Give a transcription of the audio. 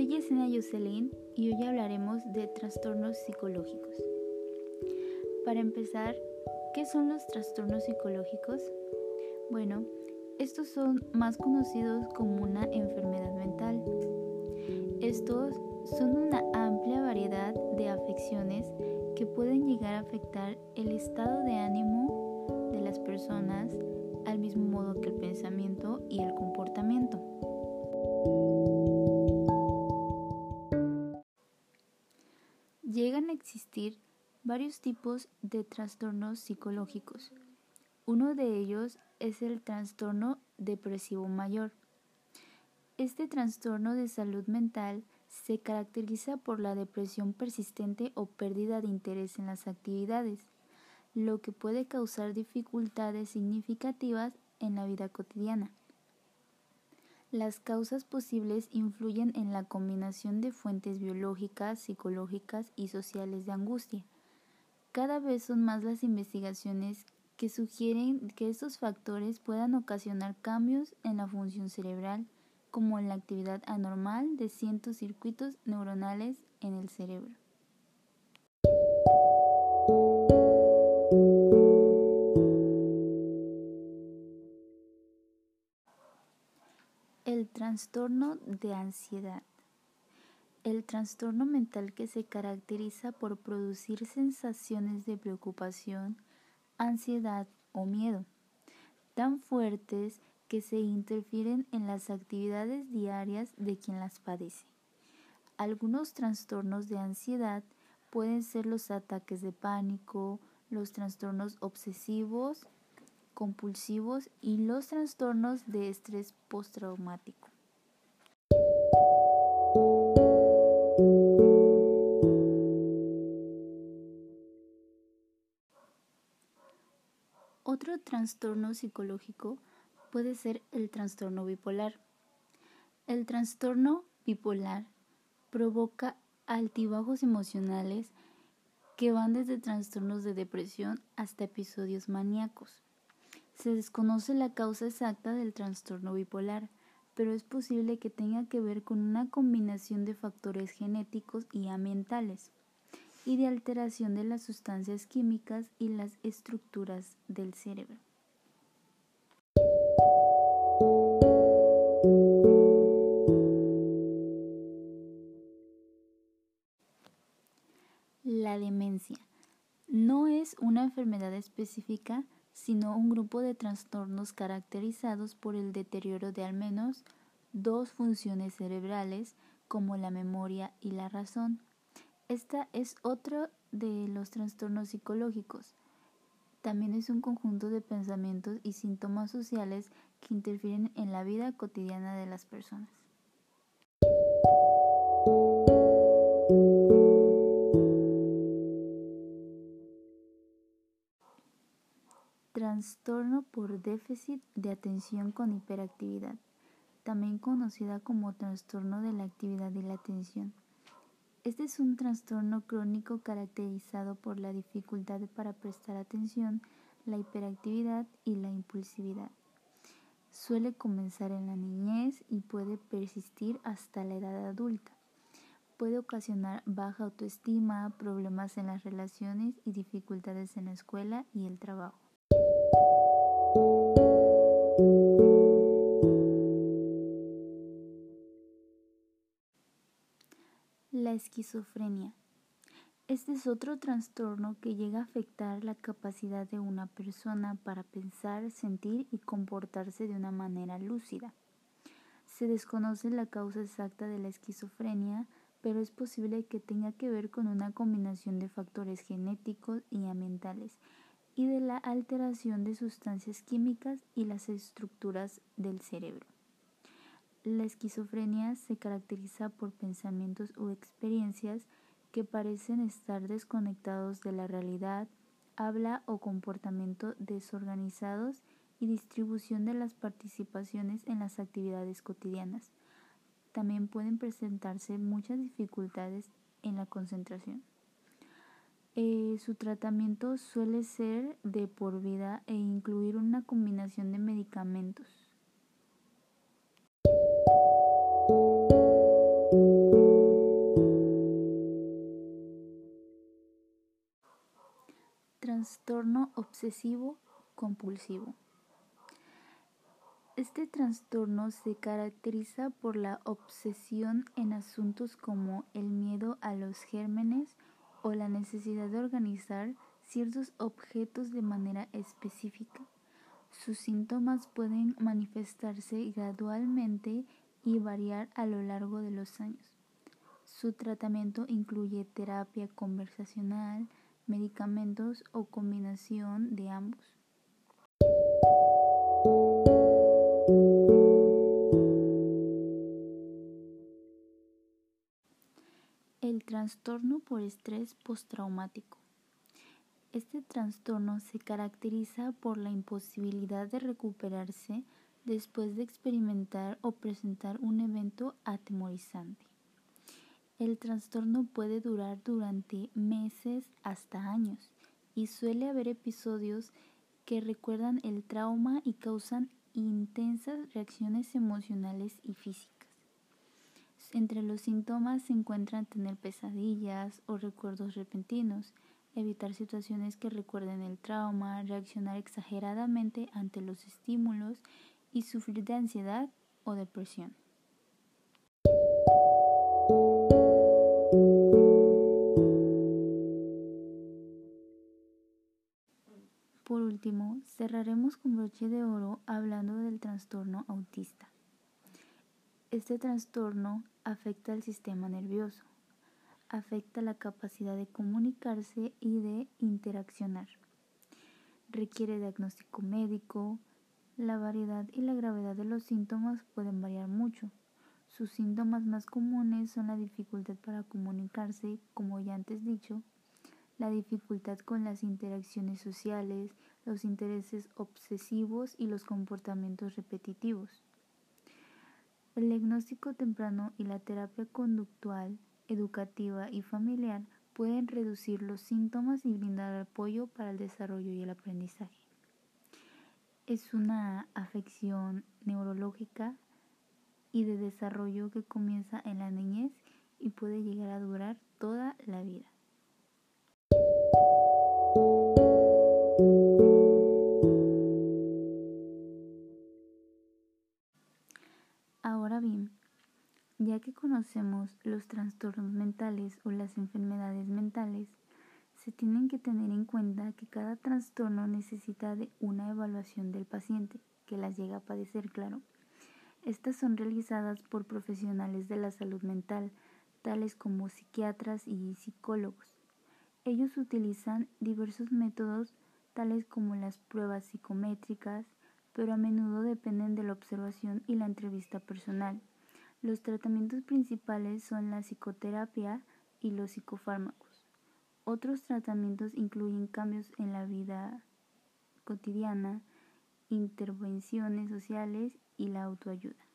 Soy Yesenia Yoselin y hoy hablaremos de trastornos psicológicos. Para empezar, ¿qué son los trastornos psicológicos? Bueno, estos son más conocidos como una enfermedad mental. Estos son una amplia variedad de afecciones que pueden llegar a afectar el estado de ánimo de las personas al mismo modo que el pensamiento y el comportamiento. Existir varios tipos de trastornos psicológicos. Uno de ellos es el trastorno depresivo mayor. Este trastorno de salud mental se caracteriza por la depresión persistente o pérdida de interés en las actividades, lo que puede causar dificultades significativas en la vida cotidiana. Las causas posibles influyen en la combinación de fuentes biológicas, psicológicas y sociales de angustia. Cada vez son más las investigaciones que sugieren que estos factores puedan ocasionar cambios en la función cerebral, como en la actividad anormal de cientos circuitos neuronales en el cerebro. El trastorno de ansiedad. El trastorno mental que se caracteriza por producir sensaciones de preocupación, ansiedad o miedo, tan fuertes que se interfieren en las actividades diarias de quien las padece. Algunos trastornos de ansiedad pueden ser los ataques de pánico, los trastornos obsesivos, compulsivos y los trastornos de estrés postraumático. Otro trastorno psicológico puede ser el trastorno bipolar. El trastorno bipolar provoca altibajos emocionales que van desde trastornos de depresión hasta episodios maníacos. Se desconoce la causa exacta del trastorno bipolar, pero es posible que tenga que ver con una combinación de factores genéticos y ambientales y de alteración de las sustancias químicas y las estructuras del cerebro. La demencia no es una enfermedad específica, sino un grupo de trastornos caracterizados por el deterioro de al menos dos funciones cerebrales como la memoria y la razón. Esta es otro de los trastornos psicológicos. También es un conjunto de pensamientos y síntomas sociales que interfieren en la vida cotidiana de las personas. Trastorno por déficit de atención con hiperactividad, también conocida como trastorno de la actividad y la atención. Este es un trastorno crónico caracterizado por la dificultad para prestar atención, la hiperactividad y la impulsividad. Suele comenzar en la niñez y puede persistir hasta la edad adulta. Puede ocasionar baja autoestima, problemas en las relaciones y dificultades en la escuela y el trabajo. La esquizofrenia. Este es otro trastorno que llega a afectar la capacidad de una persona para pensar, sentir y comportarse de una manera lúcida. Se desconoce la causa exacta de la esquizofrenia, pero es posible que tenga que ver con una combinación de factores genéticos y ambientales y de la alteración de sustancias químicas y las estructuras del cerebro. La esquizofrenia se caracteriza por pensamientos o experiencias que parecen estar desconectados de la realidad, habla o comportamiento desorganizados y distribución de las participaciones en las actividades cotidianas. También pueden presentarse muchas dificultades en la concentración. Eh, su tratamiento suele ser de por vida e incluir una combinación de medicamentos. Trastorno obsesivo compulsivo. Este trastorno se caracteriza por la obsesión en asuntos como el miedo a los gérmenes, o la necesidad de organizar ciertos objetos de manera específica. Sus síntomas pueden manifestarse gradualmente y variar a lo largo de los años. Su tratamiento incluye terapia conversacional, medicamentos o combinación de ambos. El trastorno por estrés postraumático. Este trastorno se caracteriza por la imposibilidad de recuperarse después de experimentar o presentar un evento atemorizante. El trastorno puede durar durante meses hasta años y suele haber episodios que recuerdan el trauma y causan intensas reacciones emocionales y físicas. Entre los síntomas se encuentran tener pesadillas o recuerdos repentinos, evitar situaciones que recuerden el trauma, reaccionar exageradamente ante los estímulos y sufrir de ansiedad o depresión. Por último, cerraremos con broche de oro hablando del trastorno autista. Este trastorno afecta al sistema nervioso, afecta la capacidad de comunicarse y de interaccionar. Requiere diagnóstico médico, la variedad y la gravedad de los síntomas pueden variar mucho. Sus síntomas más comunes son la dificultad para comunicarse, como ya antes dicho, la dificultad con las interacciones sociales, los intereses obsesivos y los comportamientos repetitivos. El diagnóstico temprano y la terapia conductual, educativa y familiar pueden reducir los síntomas y brindar apoyo para el desarrollo y el aprendizaje es una afección neurológica y de desarrollo que comienza en la niñez y puede llegar a durar toda la vida. Conocemos los trastornos mentales o las enfermedades mentales, se tienen que tener en cuenta que cada trastorno necesita de una evaluación del paciente que las llega a padecer, claro. Estas son realizadas por profesionales de la salud mental, tales como psiquiatras y psicólogos. Ellos utilizan diversos métodos, tales como las pruebas psicométricas, pero a menudo dependen de la observación y la entrevista personal. Los tratamientos principales son la psicoterapia y los psicofármacos. Otros tratamientos incluyen cambios en la vida cotidiana, intervenciones sociales y la autoayuda.